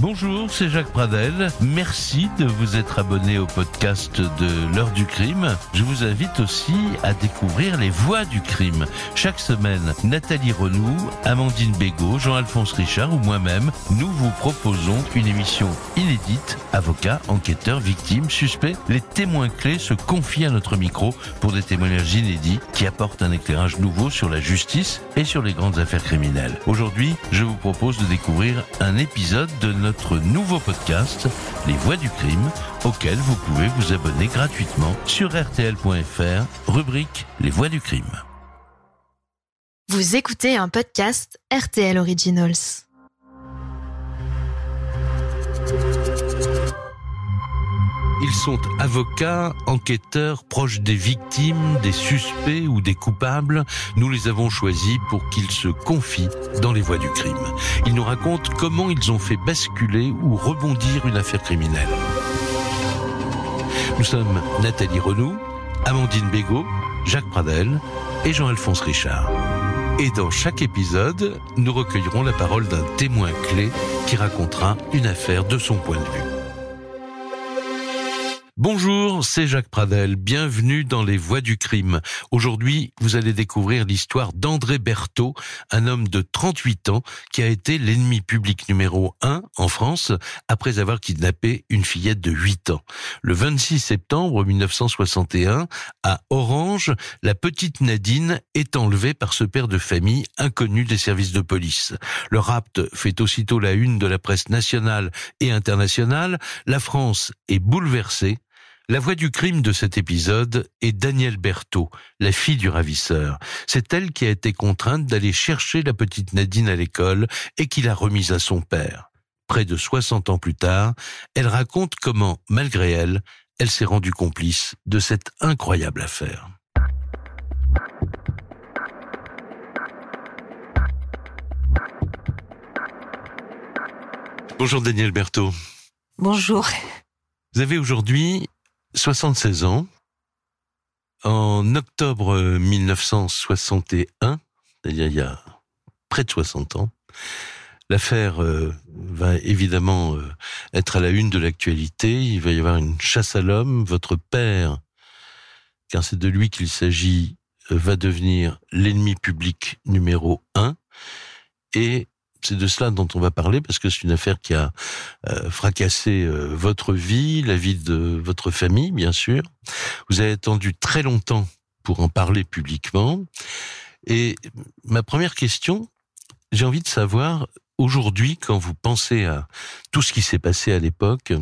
Bonjour, c'est Jacques Pradel. Merci de vous être abonné au podcast de l'heure du crime. Je vous invite aussi à découvrir les voix du crime. Chaque semaine, Nathalie Renou, Amandine Bégaud, Jean-Alphonse Richard ou moi-même, nous vous proposons une émission inédite. Avocats, enquêteurs, victimes, suspects, les témoins clés se confient à notre micro pour des témoignages inédits qui apportent un éclairage nouveau sur la justice et sur les grandes affaires criminelles. Aujourd'hui, je vous propose de découvrir un épisode de notre nouveau podcast, Les Voix du Crime, auquel vous pouvez vous abonner gratuitement sur rtl.fr, rubrique Les Voix du Crime. Vous écoutez un podcast RTL Originals. Ils sont avocats, enquêteurs, proches des victimes, des suspects ou des coupables. Nous les avons choisis pour qu'ils se confient dans les voies du crime. Ils nous racontent comment ils ont fait basculer ou rebondir une affaire criminelle. Nous sommes Nathalie Renou, Amandine Bégaud, Jacques Pradel et Jean-Alphonse Richard. Et dans chaque épisode, nous recueillerons la parole d'un témoin clé qui racontera une affaire de son point de vue. Bonjour, c'est Jacques Pradel. Bienvenue dans les voies du crime. Aujourd'hui, vous allez découvrir l'histoire d'André Berthaud, un homme de 38 ans qui a été l'ennemi public numéro 1 en France après avoir kidnappé une fillette de 8 ans. Le 26 septembre 1961, à Orange, la petite Nadine est enlevée par ce père de famille inconnu des services de police. Le rapt fait aussitôt la une de la presse nationale et internationale. La France est bouleversée la voix du crime de cet épisode est Danielle Berthaud, la fille du ravisseur. C'est elle qui a été contrainte d'aller chercher la petite Nadine à l'école et qui l'a remise à son père. Près de 60 ans plus tard, elle raconte comment, malgré elle, elle s'est rendue complice de cette incroyable affaire. Bonjour Danielle Berthaud. Bonjour. Vous avez aujourd'hui 76 ans. En octobre 1961, c'est-à-dire il y a près de 60 ans, l'affaire euh, va évidemment euh, être à la une de l'actualité. Il va y avoir une chasse à l'homme. Votre père, car c'est de lui qu'il s'agit, euh, va devenir l'ennemi public numéro un. Et c'est de cela dont on va parler parce que c'est une affaire qui a euh, fracassé euh, votre vie, la vie de votre famille, bien sûr. Vous avez attendu très longtemps pour en parler publiquement. Et ma première question, j'ai envie de savoir, aujourd'hui, quand vous pensez à tout ce qui s'est passé à l'époque,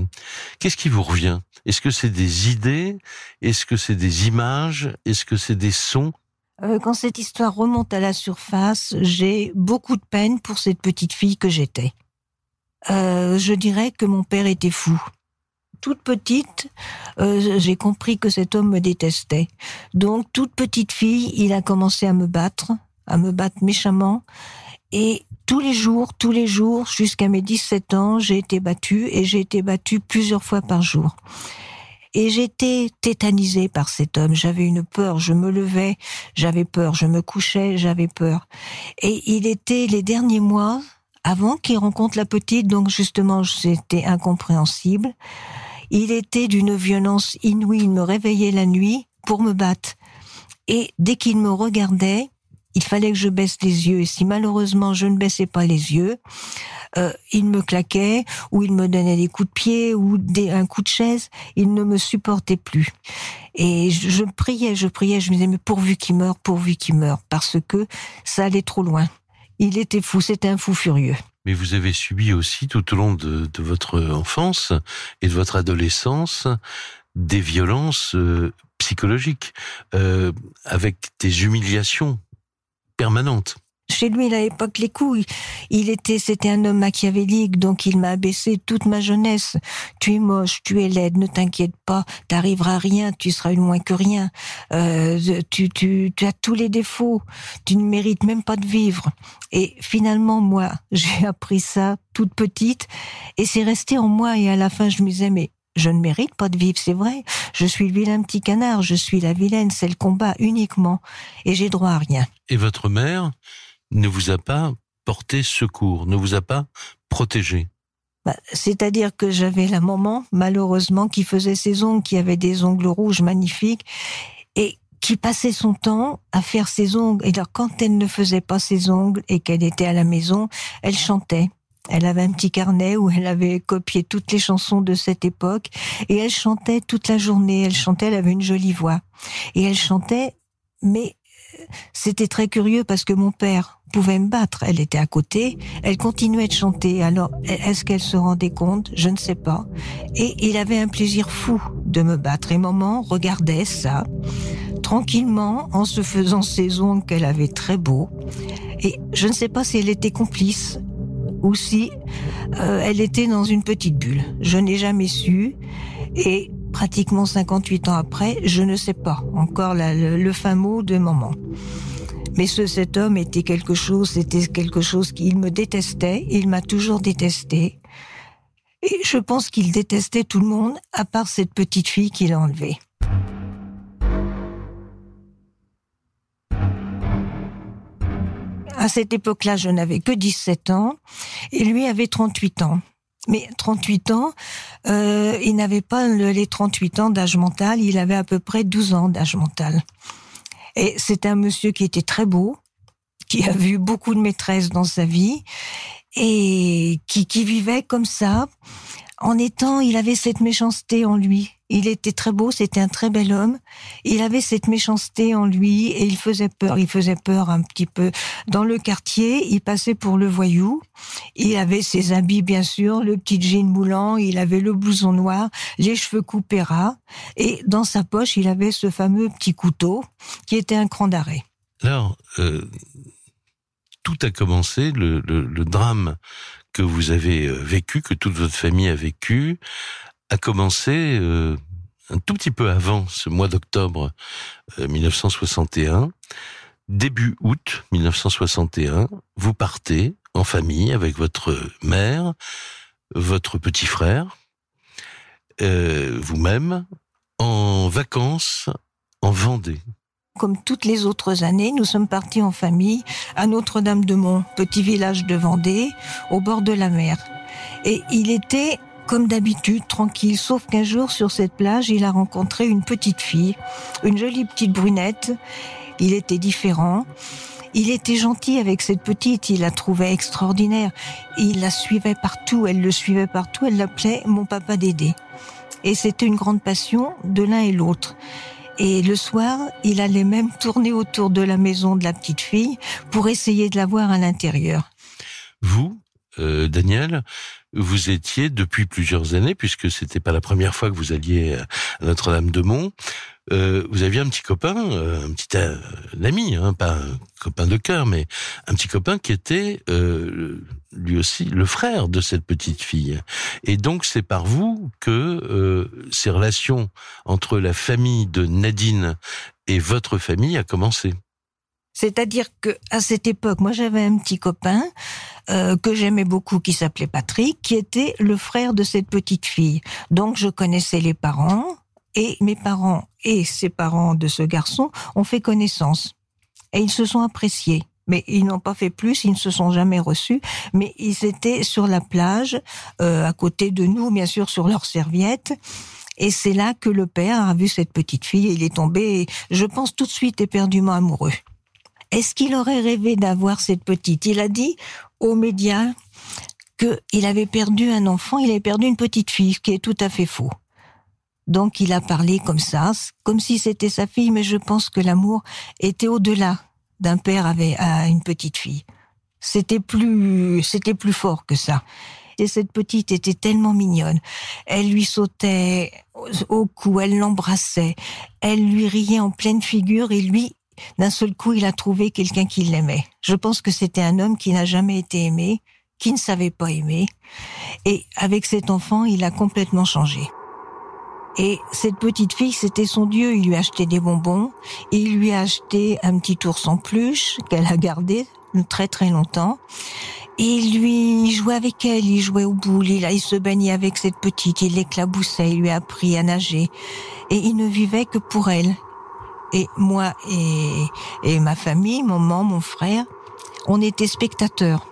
qu'est-ce qui vous revient? Est-ce que c'est des idées? Est-ce que c'est des images? Est-ce que c'est des sons? Euh, quand cette histoire remonte à la surface, j'ai beaucoup de peine pour cette petite fille que j'étais. Euh, je dirais que mon père était fou. Toute petite, euh, j'ai compris que cet homme me détestait. Donc, toute petite fille, il a commencé à me battre, à me battre méchamment. Et tous les jours, tous les jours, jusqu'à mes 17 ans, j'ai été battue et j'ai été battue plusieurs fois par jour. Et j'étais tétanisée par cet homme. J'avais une peur. Je me levais, j'avais peur. Je me couchais, j'avais peur. Et il était les derniers mois, avant qu'il rencontre la petite, donc justement, c'était incompréhensible. Il était d'une violence inouïe. Il me réveillait la nuit pour me battre. Et dès qu'il me regardait, il fallait que je baisse les yeux. Et si malheureusement je ne baissais pas les yeux, euh, il me claquait ou il me donnait des coups de pied ou des, un coup de chaise. Il ne me supportait plus. Et je, priais, je priais, je me disais mais pourvu qu'il meure, pourvu qu'il meure, parce que ça allait trop loin. Il était fou, c'était un fou furieux. Mais vous avez subi aussi tout au long de, de votre enfance et de votre adolescence des violences euh, psychologiques, euh, avec des humiliations permanente. Chez lui, il n'avait pas que les coups. Il était, c'était un homme machiavélique, donc il m'a abaissé toute ma jeunesse. Tu es moche, tu es laide, ne t'inquiète pas, t'arriveras à rien, tu seras une moins que rien. Euh, tu, tu, tu as tous les défauts, tu ne mérites même pas de vivre. Et finalement, moi, j'ai appris ça toute petite, et c'est resté en moi. Et à la fin, je me disais, mais je ne mérite pas de vivre, c'est vrai. Je suis le vilain petit canard, je suis la vilaine, c'est le combat uniquement, et j'ai droit à rien. Et votre mère ne vous a pas porté secours, ne vous a pas protégé? Bah, c'est-à-dire que j'avais la maman, malheureusement, qui faisait ses ongles, qui avait des ongles rouges magnifiques, et qui passait son temps à faire ses ongles. Et alors, quand elle ne faisait pas ses ongles et qu'elle était à la maison, elle chantait. Elle avait un petit carnet où elle avait copié toutes les chansons de cette époque et elle chantait toute la journée. Elle chantait, elle avait une jolie voix. Et elle chantait, mais c'était très curieux parce que mon père pouvait me battre. Elle était à côté, elle continuait de chanter. Alors, est-ce qu'elle se rendait compte? Je ne sais pas. Et il avait un plaisir fou de me battre. Et maman regardait ça tranquillement en se faisant ses ongles qu'elle avait très beaux. Et je ne sais pas si elle était complice ou si euh, elle était dans une petite bulle. Je n'ai jamais su. Et pratiquement 58 ans après, je ne sais pas encore le, fin mot de maman. Mais ce, cet homme était quelque chose, c'était quelque chose qu'il me détestait, il m'a toujours détesté. Et je pense qu'il détestait tout le monde, à part cette petite fille qu'il a enlevée. À cette époque-là, je n'avais que 17 ans et lui avait 38 ans. Mais 38 ans, euh, il n'avait pas les 38 ans d'âge mental, il avait à peu près 12 ans d'âge mental. Et c'était un monsieur qui était très beau, qui a vu beaucoup de maîtresses dans sa vie et qui vivait comme ça, en étant, il avait cette méchanceté en lui. Il était très beau, c'était un très bel homme. Il avait cette méchanceté en lui et il faisait peur. Il faisait peur un petit peu dans le quartier. Il passait pour le voyou. Il avait ses habits, bien sûr, le petit jean moulant. Il avait le blouson noir, les cheveux coupés ras. Et dans sa poche, il avait ce fameux petit couteau qui était un cran d'arrêt. Alors, euh, tout a commencé, le, drame que vous avez euh, vécu, que toute votre famille a vécu, a commencé euh, un tout petit peu avant ce mois d'octobre 1961. Euh, Début août 1961, vous partez en famille avec votre mère, votre petit frère, vous-même, en vacances en Vendée. Comme toutes les autres années, nous sommes partis en famille à Notre-Dame-de-Mont, petit village de Vendée, au bord de la mer. Et il était, comme d'habitude, tranquille, sauf qu'un jour, sur cette plage, il a rencontré une petite fille, une jolie petite brunette. Il était différent. Il était gentil avec cette petite, il la trouvait extraordinaire. Il la suivait partout, elle le suivait partout, elle l'appelait mon papa Dédé. Et c'était une grande passion de l'un et l'autre. Et le soir, il allait même tourner autour de la maison de la petite fille pour essayer de la voir à l'intérieur. Vous, euh, Daniel, vous étiez depuis plusieurs années, puisque c'était pas la première fois que vous alliez à Notre-Dame-de-Mont, euh, vous aviez un petit copain, euh, un petit euh, ami, hein, pas un copain de cœur, mais un petit copain qui était lui aussi le frère de cette petite fille. Et donc c'est par vous que ces relations entre la famille de Nadine et votre famille a commencé. C'est-à-dire que à cette époque, moi j'avais un petit copain que j'aimais beaucoup qui s'appelait Patrick, qui était le frère de cette petite fille. Donc je connaissais les parents, et mes parents et ses parents de ce garçon ont fait connaissance. Et ils se sont appréciés. Mais ils n'ont pas fait plus, ils ne se sont jamais reçus, mais ils étaient sur la plage, euh, à côté de nous, bien sûr, sur leurs serviettes. Et c'est là que le père a vu cette petite fille et il est tombé, je pense, tout de suite éperdument amoureux. Est-ce qu'il aurait rêvé d'avoir cette petite? Il a dit aux médias qu'il avait perdu un enfant, il avait perdu une petite fille, ce qui est tout à fait faux. Donc il a parlé comme ça, comme si c'était sa fille, mais je pense que l'amour était au-delà d'un père avec à une petite fille. C'était plus, c'était plus fort que ça. Et cette petite était tellement mignonne. Elle lui sautait au cou, elle l'embrassait, elle lui riait en pleine figure et lui, d'un seul coup, il a trouvé quelqu'un qui l'aimait. Je pense que c'était un homme qui n'a jamais été aimé, qui ne savait pas aimer. Et avec cet enfant, il a complètement changé. Et cette petite fille, c'était son dieu. Il lui a acheté des bonbons. Et il lui a acheté un petit ours en peluche qu'elle a gardé très très longtemps. Et il lui jouait avec elle, il jouait au boule, il, il se baignait avec cette petite, il l'éclaboussait, il lui a appris à nager. Et il ne vivait que pour elle. Et moi et, et ma famille, maman, mon frère, on était spectateurs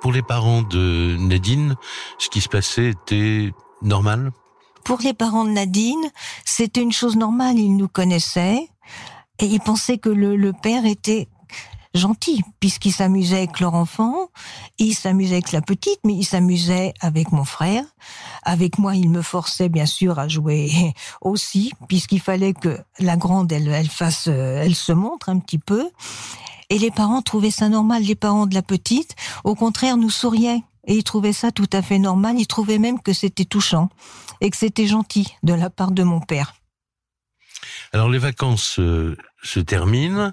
Pour les parents de Nadine, ce qui se passait était normal? Pour les parents de Nadine, c'était une chose normale. Ils nous connaissaient et ils pensaient que le, le père était gentil, puisqu'il s'amusait avec leur enfant, il s'amusait avec la petite, mais il s'amusait avec mon frère. Avec moi, il me forçait bien sûr à jouer aussi, puisqu'il fallait que la grande, elle, elle fasse, elle se montre un petit peu. Et les parents trouvaient ça normal. Les parents de la petite, au contraire, nous souriaient. Et ils trouvaient ça tout à fait normal. Ils trouvaient même que c'était touchant et que c'était gentil de la part de mon père. Alors les vacances euh, se terminent,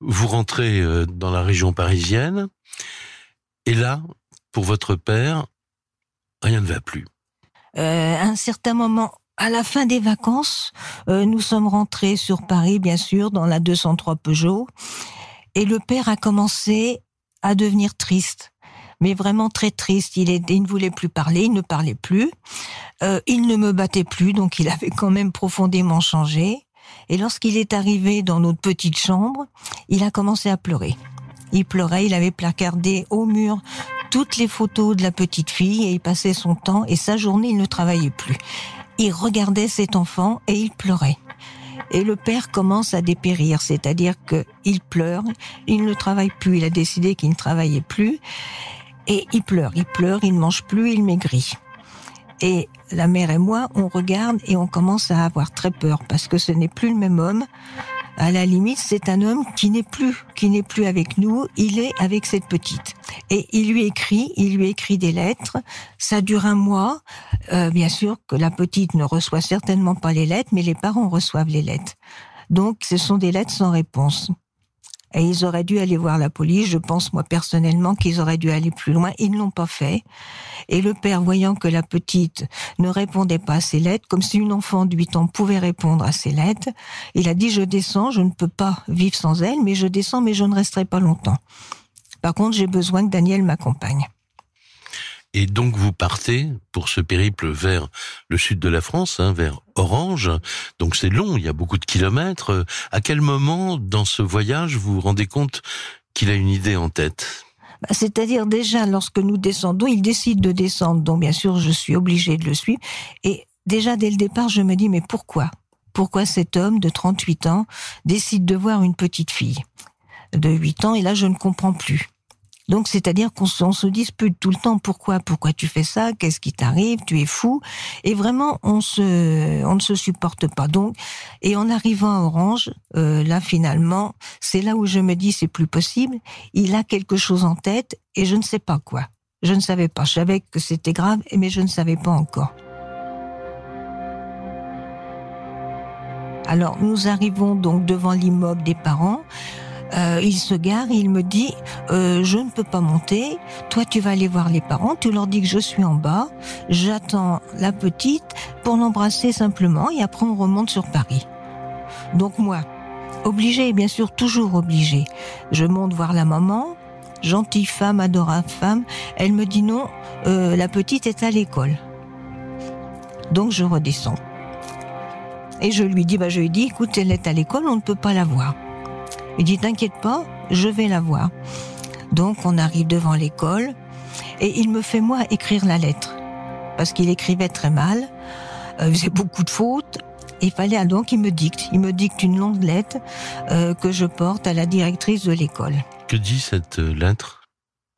vous rentrez euh, dans la région parisienne, et là, pour votre père, rien ne va plus. Euh, à un certain moment, à la fin des vacances, euh, nous sommes rentrés sur Paris, bien sûr, dans la 203 Peugeot, et le père a commencé à devenir triste mais vraiment très triste. Il, il ne voulait plus parler, il ne parlait plus. Euh, il ne me battait plus, donc il avait quand même profondément changé. Et lorsqu'il est arrivé dans notre petite chambre, il a commencé à pleurer. Il pleurait, il avait placardé au mur toutes les photos de la petite fille et il passait son temps et sa journée, il ne travaillait plus. Il regardait cet enfant et il pleurait. Et le père commence à dépérir, c'est-à-dire qu'il pleure, il ne travaille plus, il a décidé qu'il ne travaillait plus, et il pleure, il pleure, il ne mange plus, il maigrit. Et la mère et moi, on regarde et on commence à avoir très peur parce que ce n'est plus le même homme. À la limite, c'est un homme qui n'est plus, qui n'est plus avec nous. Il est avec cette petite. Et il lui écrit, il lui écrit des lettres. Ça dure un mois. Euh, bien sûr que la petite ne reçoit certainement pas les lettres, mais les parents reçoivent les lettres. Donc, ce sont des lettres sans réponse. Et ils auraient dû aller voir la police. Je pense, moi, personnellement, qu'ils auraient dû aller plus loin. Ils ne l'ont pas fait. Et le père, voyant que la petite ne répondait pas à ses lettres, comme si une enfant de 8 ans pouvait répondre à ses lettres, il a dit, je descends, je ne peux pas vivre sans elle, mais je descends, mais je ne resterai pas longtemps. Par contre, j'ai besoin que Daniel m'accompagne. Et donc vous partez pour ce périple vers le sud de la France, hein, vers Orange. Donc c'est long, il y a beaucoup de kilomètres. À quel moment dans ce voyage vous vous rendez compte qu'il a une idée en tête? Bah, c'est-à-dire déjà lorsque nous descendons, il décide de descendre, donc bien sûr je suis obligée de le suivre. Et déjà dès le départ, je me dis mais pourquoi? Pourquoi cet homme de 38 ans décide de voir une petite fille de 8 ans et là je ne comprends plus? Donc, c'est-à-dire qu'on se, dispute tout le temps. Pourquoi Pourquoi tu fais ça Qu'est-ce qui t'arrive Tu es fou. Et vraiment, on se, on ne se supporte pas. Donc, et en arrivant à Orange, euh, là finalement, c'est là où je me dis c'est plus possible. Il a quelque chose en tête et je ne sais pas quoi. Je ne savais pas. Je savais que c'était grave, mais je ne savais pas encore. Alors, nous arrivons donc devant l'immeuble des parents. Euh, il se gare et il me dit euh, je ne peux pas monter. Toi, tu vas aller voir les parents. Tu leur dis que je suis en bas. J'attends la petite pour l'embrasser simplement et après on remonte sur Paris. Donc moi, obligée, bien sûr, toujours obligée. Je monte voir la maman. Gentille femme, adorable femme. Elle me dit non, euh, la petite est à l'école. Donc je redescends. Et je lui dis, bah, je lui dis, écoute, elle est à l'école, on ne peut pas la voir. Il dit T'inquiète pas, je vais la voir. Donc on arrive devant l'école et il me fait moi écrire la lettre parce qu'il écrivait très mal, euh, il faisait beaucoup de fautes. Il fallait donc qu'il me dicte. Il me dicte une longue lettre euh, que je porte à la directrice de l'école. Que dit cette euh, lettre?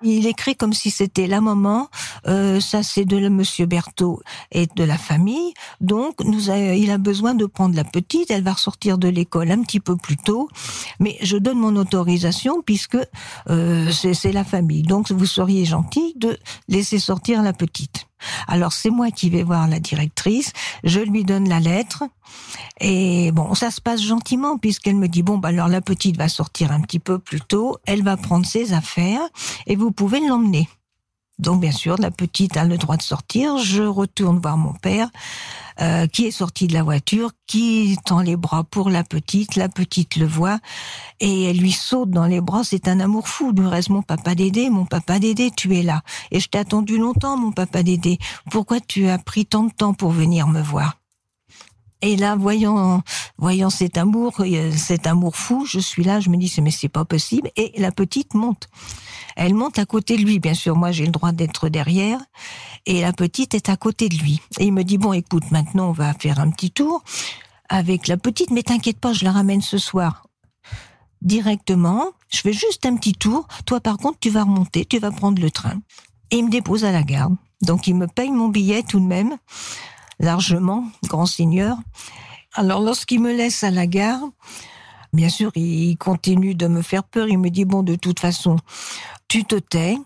Il écrit comme si c'était la maman, euh, ça c'est de Monsieur Berthaud et de la famille, donc nous il a besoin de prendre la petite, elle va ressortir de l'école un petit peu plus tôt, mais je donne mon autorisation puisque euh, c'est la famille, donc vous seriez gentil de laisser sortir la petite. Alors c'est moi qui vais voir la directrice, je lui donne la lettre et bon, ça se passe gentiment puisqu'elle me dit bon bah alors la petite va sortir un petit peu plus tôt, elle va prendre ses affaires et vous pouvez l'emmener. Donc bien sûr, la petite a le droit de sortir. Je retourne voir mon père, euh, qui est sorti de la voiture, qui tend les bras pour la petite. La petite le voit et elle lui saute dans les bras. C'est un amour fou. Du reste, mon papa Dédé, mon papa Dédé, tu es là. Et je t'ai attendu longtemps, mon papa Dédé. Pourquoi tu as pris tant de temps pour venir me voir? Et là, voyant, voyant cet amour, euh, cet amour fou, je suis là, je me dis, mais c'est pas possible. Et la petite monte. Elle monte à côté de lui, bien sûr. Moi, j'ai le droit d'être derrière. Et la petite est à côté de lui. Et il me dit, bon, écoute, maintenant, on va faire un petit tour avec la petite, mais t'inquiète pas, je la ramène ce soir directement. Je fais juste un petit tour. Toi, par contre, tu vas remonter, tu vas prendre le train. Et il me dépose à la gare. Donc, il me paye mon billet tout de même, largement, grand seigneur. Alors, lorsqu'il me laisse à la gare, bien sûr, il continue de me faire peur. Il me dit, bon, de toute façon, tu te tais,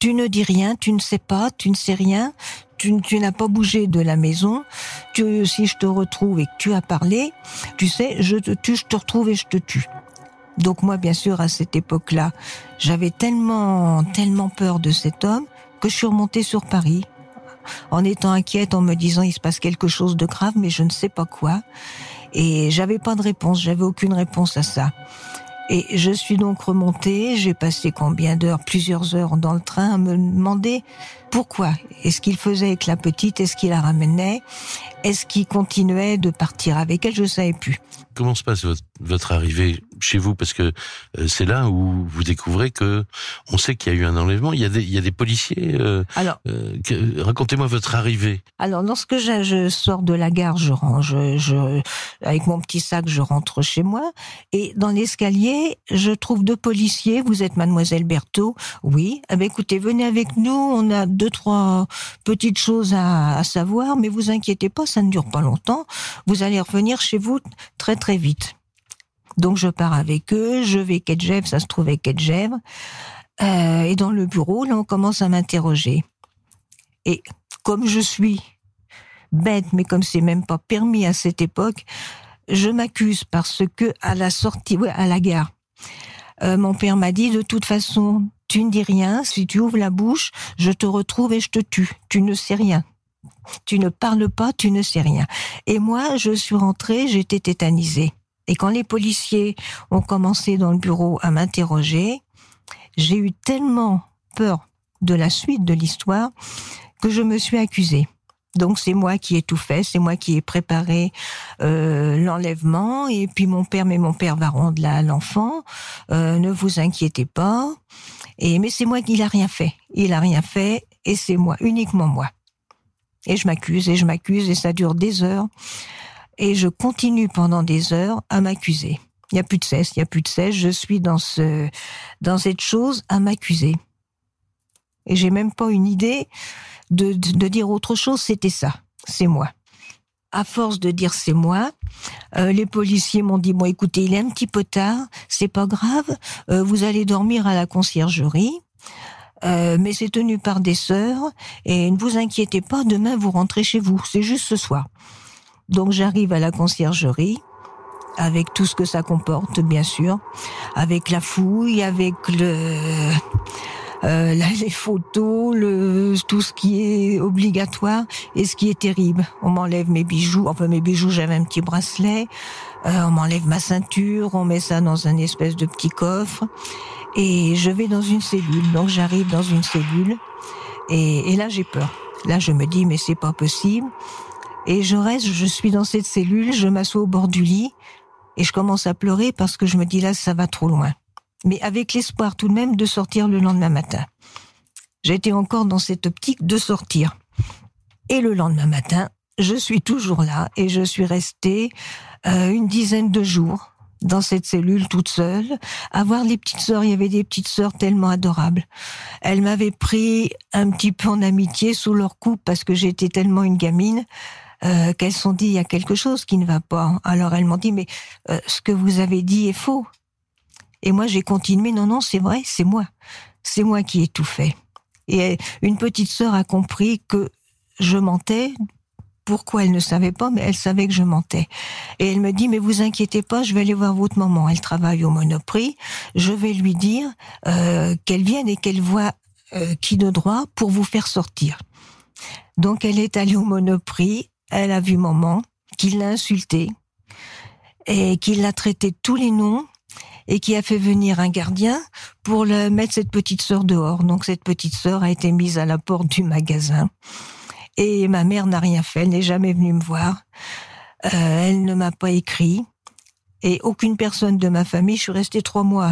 tu ne dis rien, tu ne sais pas, tu ne sais rien, tu, n'as pas bougé de la maison. Tu, si je te retrouve et que tu as parlé, tu sais, je te tue, je te retrouve et je te tue. Donc moi, bien sûr, à cette époque-là, j'avais tellement, tellement peur de cet homme que je suis remontée sur Paris en étant inquiète, en me disant il se passe quelque chose de grave, mais je ne sais pas quoi. Et j'avais pas de réponse, j'avais aucune réponse à ça. Et je suis donc remontée, j'ai passé combien d'heures, plusieurs heures dans le train à me demander pourquoi. Est-ce qu'il faisait avec la petite, est-ce qu'il la ramenait, est-ce qu'il continuait de partir avec elle, je savais plus. Comment se passe votre, arrivée chez vous? Parce que euh, c'est là où vous découvrez que on sait qu'il y a eu un enlèvement. Il y a des, il y a des policiers. Euh, alors, euh, racontez-moi votre arrivée. Alors, lorsque je, je, sors de la gare, je, je, avec mon petit sac, je rentre chez moi. Et dans l'escalier, je trouve deux policiers. Vous êtes Mademoiselle Berthaud? Oui. Eh ben, écoutez, venez avec nous. On a deux, trois petites choses à, à savoir, mais vous inquiétez pas, ça ne dure pas longtemps. Vous allez revenir chez vous très très vite. Donc je pars avec eux, je vais Kedjev, ça se trouvait Kedjev. Euh, et dans le bureau, là, on commence à m'interroger. Et comme je suis bête, mais comme c'est même pas permis à cette époque, je m'accuse parce que à la sortie, ouais, à la gare, euh, mon père m'a dit de toute façon, tu ne dis rien. Si tu ouvres la bouche, je te retrouve et je te tue. Tu ne sais rien. Tu ne parles pas, tu ne sais rien. Et moi, je suis rentrée, j'étais tétanisée. Et quand les policiers ont commencé dans le bureau à m'interroger, j'ai eu tellement peur de la suite de l'histoire que je me suis accusée. Donc c'est moi qui ai tout fait, c'est moi qui ai préparé euh, l'enlèvement et puis mon père, mais mon père va rendre là l'enfant. Euh, ne vous inquiétez pas. Et mais c'est moi qui l'a rien fait. Il a rien fait et c'est moi, uniquement moi. Et je m'accuse et je m'accuse et ça dure des heures. Et je continue pendant des heures à m'accuser. Il n'y a plus de cesse, il n'y a plus de cesse. Je suis dans ce, dans cette chose à m'accuser. Et j'ai même pas une idée de, de, dire autre chose. C'était ça. C'est moi. À force de dire c'est moi, euh, les policiers m'ont dit bon écoutez il est un petit peu tard, c'est pas grave, euh, vous allez dormir à la conciergerie. Euh, mais c'est tenu par des sœurs et ne vous inquiétez pas, demain vous rentrez chez vous, c'est juste ce soir. Donc j'arrive à la conciergerie avec tout ce que ça comporte, bien sûr, avec la fouille, avec le euh, les photos, le, tout ce qui est obligatoire et ce qui est terrible. On m'enlève mes bijoux, enfin mes bijoux, j'avais un petit bracelet, euh, on m'enlève ma ceinture, on met ça dans un espèce de petit coffre et je vais dans une cellule. Donc j'arrive dans une cellule et, et là j'ai peur. Là je me dis mais c'est pas possible. Et je reste, je suis dans cette cellule, je m'assois au bord du lit et je commence à pleurer parce que je me dis là ça va trop loin. Mais avec l'espoir tout de même de sortir le lendemain matin. J'étais encore dans cette optique de sortir. Et le lendemain matin, je suis toujours là et je suis restée euh, une dizaine de jours dans cette cellule toute seule, à voir les petites sœurs. Il y avait des petites sœurs tellement adorables. Elles m'avaient pris un petit peu en amitié sous leur coupe parce que j'étais tellement une gamine. Euh, qu'elles sont dit il y a quelque chose qui ne va pas. Alors elles m'ont dit mais euh, ce que vous avez dit est faux. Et moi j'ai continué non non c'est vrai c'est moi c'est moi qui ai tout fait. Et une petite sœur a compris que je mentais pourquoi elle ne savait pas, mais elle savait que je mentais. Et elle me dit, mais vous inquiétez pas, je vais aller voir votre maman. Elle travaille au Monoprix. Je vais lui dire euh, qu'elle vienne et qu'elle voit euh, qui de droit pour vous faire sortir. Donc elle est allée au Monoprix. Elle a vu maman, qui l'a insultée et qui l'a traité de tous les noms et qui a fait venir un gardien pour le mettre cette petite sœur dehors. Donc cette petite sœur a été mise à la porte du magasin. Et ma mère n'a rien fait, elle n'est jamais venue me voir. Euh, elle ne m'a pas écrit. Et aucune personne de ma famille, je suis restée trois mois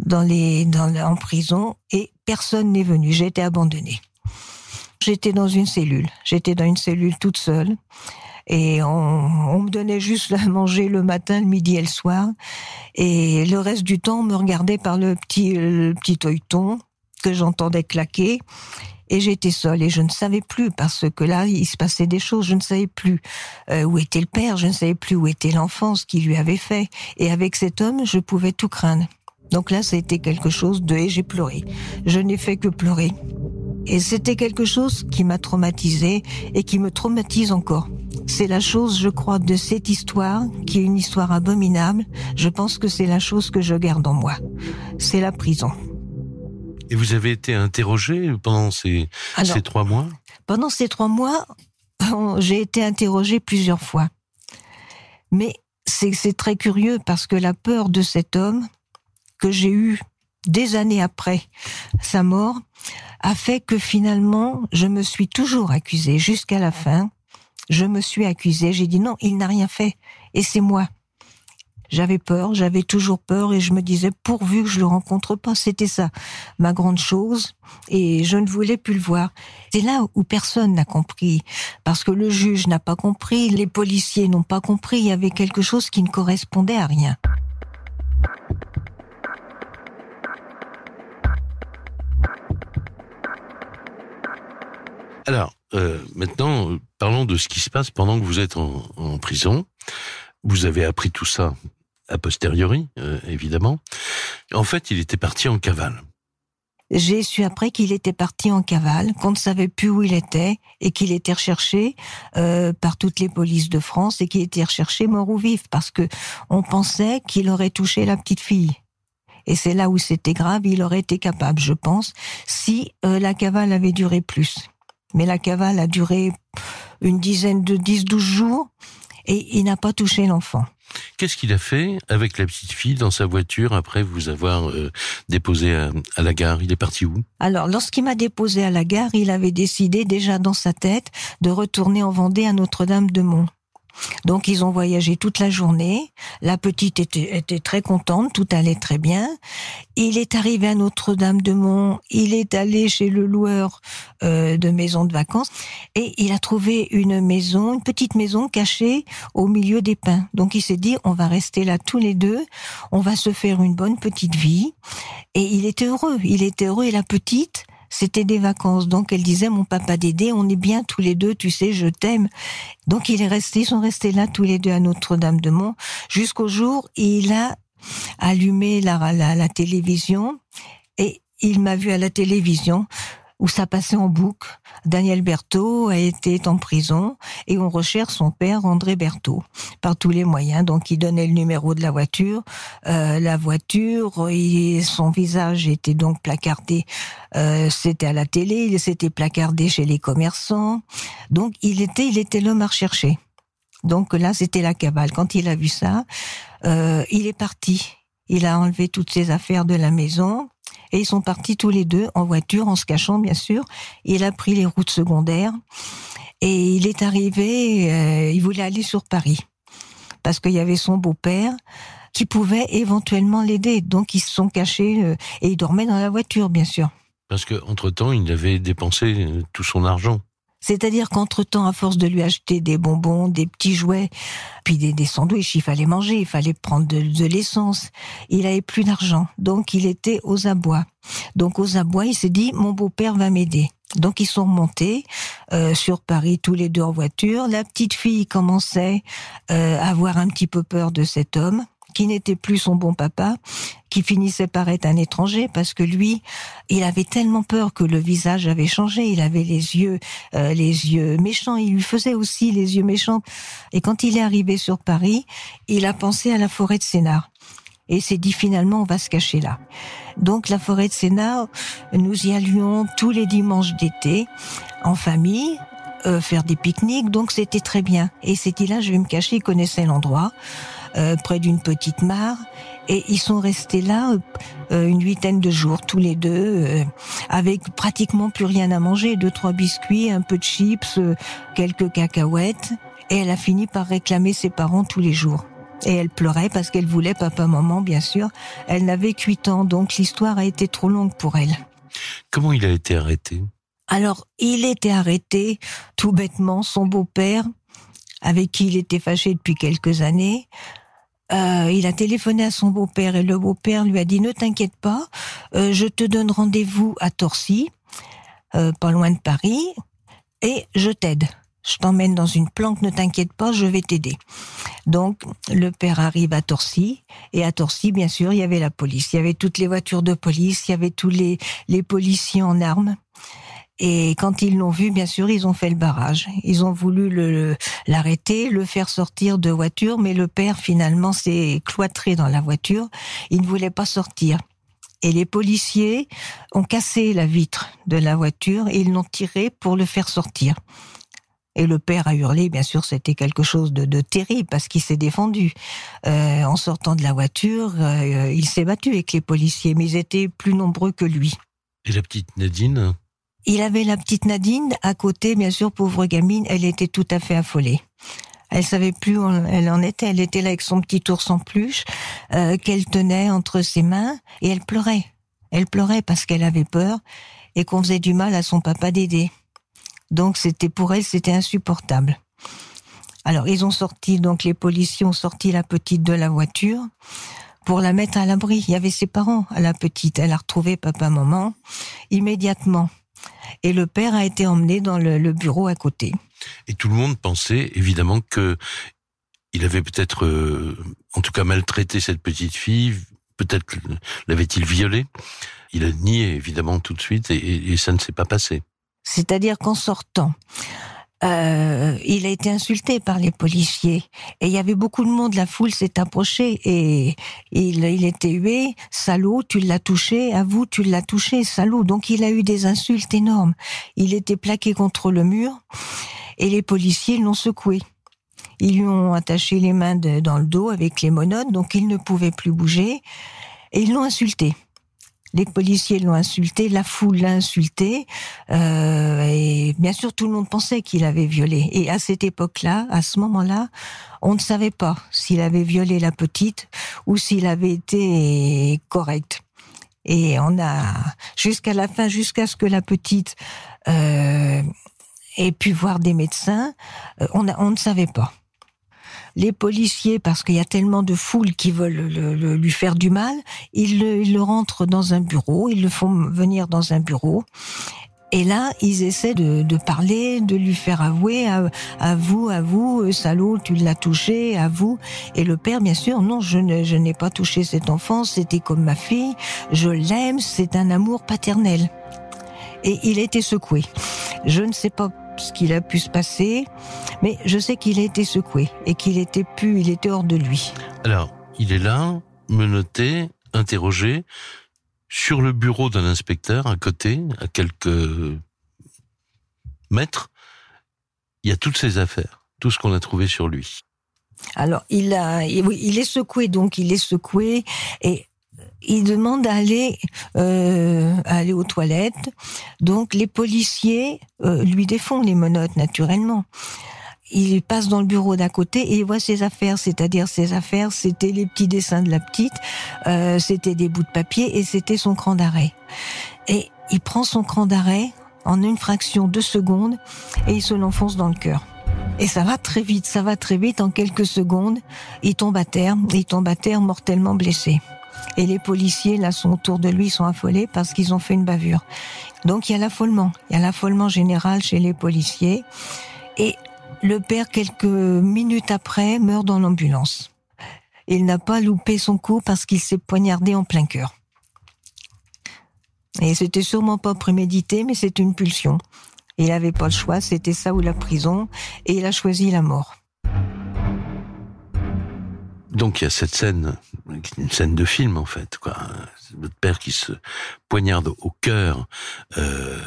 dans les, dans, en prison et personne n'est venu. J'ai été abandonnée. J'étais dans une cellule. J'étais dans une cellule toute seule. Et on, on, me donnait juste à manger le matin, le midi et le soir. Et le reste du temps, on me regardait par le petit, le petit œilleton que j'entendais claquer. Et j'étais seule et je ne savais plus parce que là, il se passait des choses. Je ne savais plus euh, où était le père, je ne savais plus où était l'enfant, ce qu'il lui avait fait. Et avec cet homme, je pouvais tout craindre. Donc là, ça a été quelque chose de... Et j'ai pleuré. Je n'ai fait que pleurer. Et c'était quelque chose qui m'a traumatisé et qui me traumatise encore. C'est la chose, je crois, de cette histoire, qui est une histoire abominable. Je pense que c'est la chose que je garde en moi. C'est la prison. Et vous avez été interrogé pendant ces, Alors, ces trois mois? Pendant ces trois mois, j'ai été interrogée plusieurs fois. Mais c'est très curieux parce que la peur de cet homme que j'ai eue des années après sa mort a fait que finalement, je me suis toujours accusée jusqu'à la fin. Je me suis accusée. J'ai dit non, il n'a rien fait. Et c'est moi. J'avais peur, j'avais toujours peur et je me disais pourvu que je le rencontre pas, c'était ça ma grande chose et je ne voulais plus le voir. C'est là où personne n'a compris parce que le juge n'a pas compris, les policiers n'ont pas compris, il y avait quelque chose qui ne correspondait à rien. Alors, euh, maintenant, parlons de ce qui se passe pendant que vous êtes en, prison. Vous avez appris tout ça a posteriori, euh, évidemment. En fait, il était parti en cavale. J'ai su après qu'il était parti en cavale, qu'on ne savait plus où il était et qu'il était recherché euh, par toutes les polices de France et qu'il était recherché mort ou vif parce que on pensait qu'il aurait touché la petite fille. Et c'est là où c'était grave, il aurait été capable, je pense, si la cavale avait duré plus. Mais la cavale a duré une dizaine de 10-12 jours et il n'a pas touché l'enfant. Qu'est-ce qu'il a fait avec la petite fille dans sa voiture après vous avoir euh, déposé à, à, la gare? Il est parti où? Alors, lorsqu'il m'a déposé à la gare, il avait décidé déjà dans sa tête de retourner en Vendée à Notre-Dame-de-Mont. Donc ils ont voyagé toute la journée. La petite était, était, très contente, tout allait très bien. Il est arrivé à Notre-Dame-de-Mont, il est allé chez le loueur euh, de maisons de vacances et il a trouvé une maison, une petite maison cachée au milieu des pins. Donc il s'est dit on va rester là tous les deux, on va se faire une bonne petite vie. Et il était heureux, il était heureux et la petite c'était des vacances. Donc elle disait, mon papa Dédé, on est bien tous les deux, tu sais, je t'aime. Donc il est resté, ils sont restés là tous les deux à Notre-Dame-de-Mont jusqu'au jour où il a allumé la, la, la télévision et il m'a vu à la télévision où ça passait en boucle. Daniel Berthaud a été en prison et on recherche son père André Berthaud par tous les moyens. Donc il donnait le numéro de la voiture, euh, la voiture, et son visage était donc placardé. Euh, c'était à la télé, il s'était placardé chez les commerçants. Donc il était, il était l'homme à rechercher. Donc là, c'était la cabale. Quand il a vu ça, euh, il est parti. Il a enlevé toutes ses affaires de la maison. Et ils sont partis tous les deux en voiture, en se cachant bien sûr. Il a pris les routes secondaires et il est arrivé, euh, il voulait aller sur Paris parce qu'il y avait son beau-père qui pouvait éventuellement l'aider. Donc ils se sont cachés euh, et il dormait dans la voiture bien sûr. Parce que entre temps, il avait dépensé euh, tout son argent. C'est-à-dire qu'entre-temps, à force de lui acheter des bonbons, des petits jouets, puis des, des sandwichs, il fallait manger, il fallait prendre de, de l'essence. Il avait plus d'argent, donc il était aux abois. Donc aux abois, il s'est dit, mon beau-père va m'aider. Donc ils sont remontés euh, sur Paris tous les deux en voiture. La petite fille commençait euh, à avoir un petit peu peur de cet homme qui n'était plus son bon papa, qui finissait par être un étranger parce que lui, il avait tellement peur que le visage avait changé, il avait les yeux, euh, les yeux méchants, il lui faisait aussi les yeux méchants. Et quand il est arrivé sur Paris, il a pensé à la forêt de Sénart et s'est dit finalement on va se cacher là. Donc la forêt de Sénart, nous y allions tous les dimanches d'été en famille. Euh, faire des pique-niques, donc c'était très bien. Et c'était là, je vais me cacher, il connaissait l'endroit. Euh, près d'une petite mare. Et ils sont restés là euh, une huitaine de jours, tous les deux, euh, avec pratiquement plus rien à manger, deux, trois biscuits, un peu de chips, quelques cacahuètes. Et elle a fini par réclamer ses parents tous les jours. Et elle pleurait parce qu'elle voulait papa-maman, bien sûr. Elle n'avait 8 ans, donc l'histoire a été trop longue pour elle. Comment il a été arrêté? Alors, il était arrêté, tout bêtement, son beau-père, avec qui il était fâché depuis quelques années, euh, il a téléphoné à son beau-père et le beau-père lui a dit ne t'inquiète pas, euh, je te donne rendez-vous à Torcy, euh, pas loin de Paris, et je t'aide. Je t'emmène dans une planque, ne t'inquiète pas, je vais t'aider. Donc, le père arrive à Torcy, et à Torcy, bien sûr, il y avait la police. Il y avait toutes les voitures de police, il y avait tous les, les policiers en armes. Et quand ils l'ont vu, bien sûr, ils ont fait le barrage. Ils ont voulu l'arrêter, le faire sortir de voiture, mais le père finalement s'est cloîtré dans la voiture. Il ne voulait pas sortir. Et les policiers ont cassé la vitre de la voiture et ils l'ont tiré pour le faire sortir. Et le père a hurlé, bien sûr, c'était quelque chose de, de terrible parce qu'il s'est défendu. Euh, en sortant de la voiture, euh, il s'est battu avec les policiers, mais ils étaient plus nombreux que lui. Et la petite Nadine? Il avait la petite Nadine à côté, bien sûr, pauvre gamine, elle était tout à fait affolée. Elle savait plus où elle en était. Elle était là avec son petit ours en peluche euh, qu'elle tenait entre ses mains et elle pleurait. Elle pleurait parce qu'elle avait peur et qu'on faisait du mal à son papa d'aider. Donc c'était pour elle, c'était insupportable. Alors ils ont sorti, donc les policiers ont sorti la petite de la voiture pour la mettre à l'abri. Il y avait ses parents à la petite. Elle a retrouvé papa, maman immédiatement. Et le père a été emmené dans le, bureau à côté. Et tout le monde pensait évidemment que il avait peut-être, euh, en tout cas, maltraité cette petite fille. Peut-être l'avait-il violée. Il a nié évidemment tout de suite et ça ne s'est pas passé. C'est-à-dire qu'en sortant, euh, il a été insulté par les policiers et il y avait beaucoup de monde. La foule s'est approchée et il, il était hué. Salaud, tu l'as touché. À vous, tu l'as touché. Salaud. Donc il a eu des insultes énormes. Il était plaqué contre le mur et les policiers l'ont secoué. Ils lui ont attaché les mains dans le dos avec les monotes, donc il ne pouvait plus bouger et ils l'ont insulté. Les policiers l'ont insulté, la foule l'a insulté, euh, et bien sûr tout le monde pensait qu'il avait violé. Et à cette époque-là, à ce moment-là, on ne savait pas s'il avait violé la petite ou s'il avait été correct. Et on a jusqu'à la fin, jusqu'à ce que la petite euh, ait pu voir des médecins, euh, on, on ne savait pas les policiers, parce qu'il y a tellement de foules qui veulent lui faire du mal, ils le, rentrent dans un bureau, ils le font venir dans un bureau. Et là, ils essaient de, parler, de lui faire avouer à, vous, à vous, salaud, tu l'as touché, à vous. Et le père, bien sûr, non, je n'ai pas touché cet enfant, c'était comme ma fille, je l'aime, c'est un amour paternel. Et il a été secoué. Je ne sais pas ce qu'il a pu se passer, mais je sais qu'il a été secoué et qu'il était plus, il était hors de lui. Alors, il est là, menotté, interrogé, sur le bureau d'un inspecteur à côté, à quelques mètres. Il y a toutes ses affaires, tout ce qu'on a trouvé sur lui. Alors, il a, il est secoué, donc il est secoué, et il demande à aller, euh, aller aux toilettes. Donc les policiers euh, lui défont les menottes naturellement. Il passe dans le bureau d'à côté et il voit ses affaires, c'est-à-dire ses affaires, c'était les petits dessins de la petite, euh, c'était des bouts de papier et c'était son cran d'arrêt. Et il prend son cran d'arrêt en une fraction de seconde et il se l'enfonce dans le cœur. Et ça va très vite, ça va très vite. En quelques secondes, il tombe à terre, il tombe à terre mortellement blessé. Et les policiers, là, sont autour de lui, sont affolés parce qu'ils ont fait une bavure. Donc il y a l'affolement. Il y a l'affolement général chez les policiers. Et le père, quelques minutes après, meurt dans l'ambulance. Il n'a pas loupé son coup parce qu'il s'est poignardé en plein cœur. Et c'était sûrement pas prémédité, mais c'est une pulsion. Il n'avait pas le choix, c'était ça ou la prison, et il a choisi la mort. Donc il y a cette scène, une scène de film en fait, quoi. Votre père qui se poignarde au cœur, euh,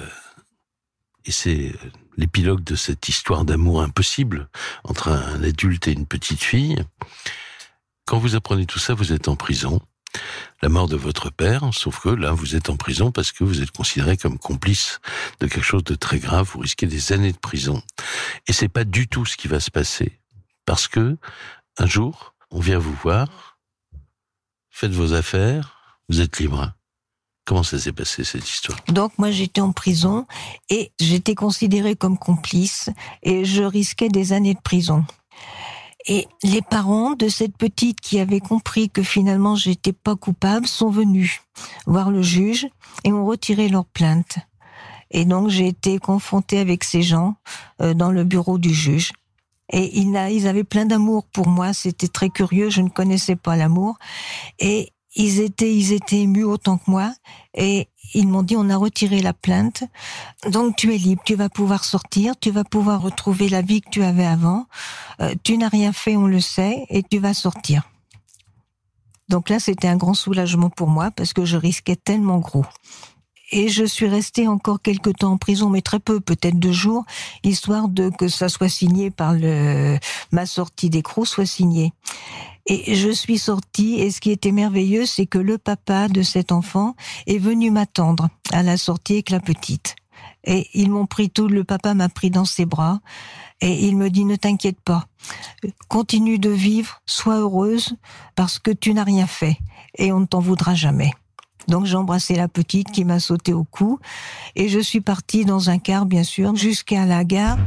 et c'est l'épilogue de cette histoire d'amour impossible entre un adulte et une petite fille. Quand vous apprenez tout ça, vous êtes en prison. La mort de votre père, sauf que là, vous êtes en prison parce que vous êtes considéré comme complice de quelque chose de très grave. Vous risquez des années de prison. Et c'est pas du tout ce qui va se passer. Parce que, un jour, on vient vous voir, faites vos affaires, vous êtes libre. Comment ça s'est passé cette histoire? Donc moi j'étais en prison et j'étais considérée comme complice et je risquais des années de prison. Et les parents de cette petite qui avait compris que finalement j'étais pas coupable sont venus voir le juge et ont retiré leur plainte. Et donc j'ai été confrontée avec ces gens euh, dans le bureau du juge. Et ils, avaient plein d'amour pour moi. C'était très curieux. Je ne connaissais pas l'amour. Et ils étaient, ils étaient émus autant que moi. Et ils m'ont dit, on a retiré la plainte. Donc tu es libre. Tu vas pouvoir sortir. Tu vas pouvoir retrouver la vie que tu avais avant. Euh, tu n'as rien fait, on le sait. Et tu vas sortir. Donc là, c'était un grand soulagement pour moi parce que je risquais tellement gros. Et je suis restée encore quelques temps en prison, mais très peu, peut-être deux jours, histoire de que ça soit signé par le, ma sortie d'écrou soit signée. Et je suis sortie, et ce qui était merveilleux, c'est que le papa de cet enfant est venu m'attendre à la sortie avec la petite. Et ils m'ont pris tout, le papa m'a pris dans ses bras, et il me dit, ne t'inquiète pas, continue de vivre, sois heureuse, parce que tu n'as rien fait, et on ne t'en voudra jamais. Donc j'ai embrassé la petite qui m'a sauté au cou et je suis partie dans un car, bien sûr, jusqu'à la gare.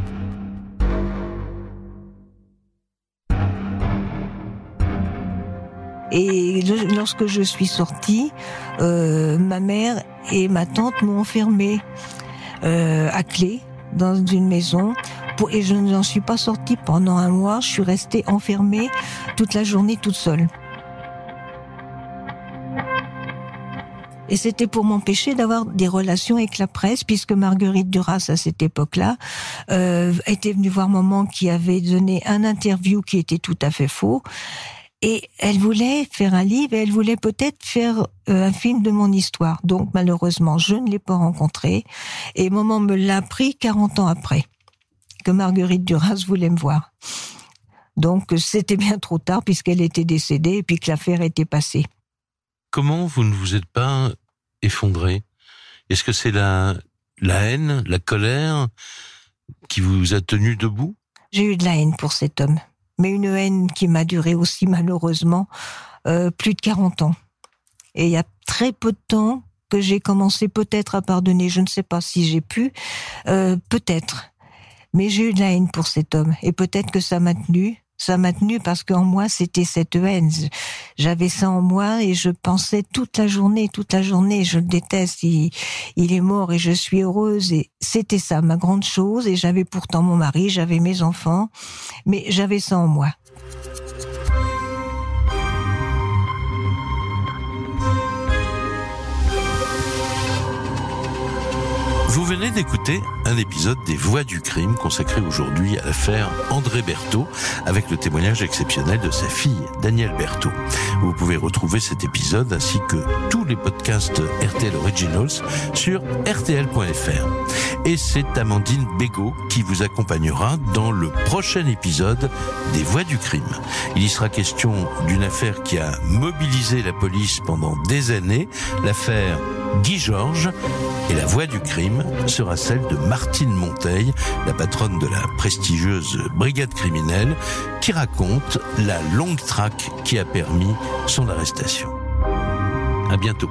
Et lorsque je suis sortie, euh, ma mère et ma tante m'ont enfermée euh, à clé dans une maison et je n'en suis pas sortie pendant un mois. Je suis restée enfermée toute la journée toute seule. Et c'était pour m'empêcher d'avoir des relations avec la presse, puisque Marguerite Duras, à cette époque-là, euh, était venue voir maman qui avait donné un interview qui était tout à fait faux. Et elle voulait faire un livre et elle voulait peut-être faire euh, un film de mon histoire. Donc malheureusement, je ne l'ai pas rencontré. Et maman me l'a appris 40 ans après, que Marguerite Duras voulait me voir. Donc c'était bien trop tard puisqu'elle était décédée et puis que l'affaire était passée comment vous ne vous êtes pas effondré? Est-ce que c'est la, haine, la colère qui vous a tenu debout? J'ai eu de la haine pour cet homme, mais une haine qui m'a duré aussi malheureusement euh, plus de 40 ans. Et il y a très peu de temps que j'ai commencé peut-être à pardonner. Je ne sais pas si j'ai pu, euh, peut-être. Mais j'ai eu de la haine pour cet homme et peut-être que ça m'a tenu ça m'a tenu parce qu'en moi c'était cette haine. J'avais ça en moi et je pensais toute la journée, toute la journée, je le déteste, il, il est mort et je suis heureuse et c'était ça ma grande chose et j'avais pourtant mon mari, j'avais mes enfants, mais j'avais ça en moi. Vous venez d'écouter un épisode des Voix du crime consacré aujourd'hui à l'affaire André Berthaud avec le témoignage exceptionnel de sa fille Danielle Berthaud. Vous pouvez retrouver cet épisode ainsi que tous les podcasts RTL Originals sur rtl.fr. Et c'est Amandine Bégaud qui vous accompagnera dans le prochain épisode des Voix du crime. Il y sera question d'une affaire qui a mobilisé la police pendant des années, l'affaire Guy Georges et la voix du crime sera celle de Martine Monteil, la patronne de la prestigieuse brigade criminelle, qui raconte la longue traque qui a permis son arrestation. À bientôt.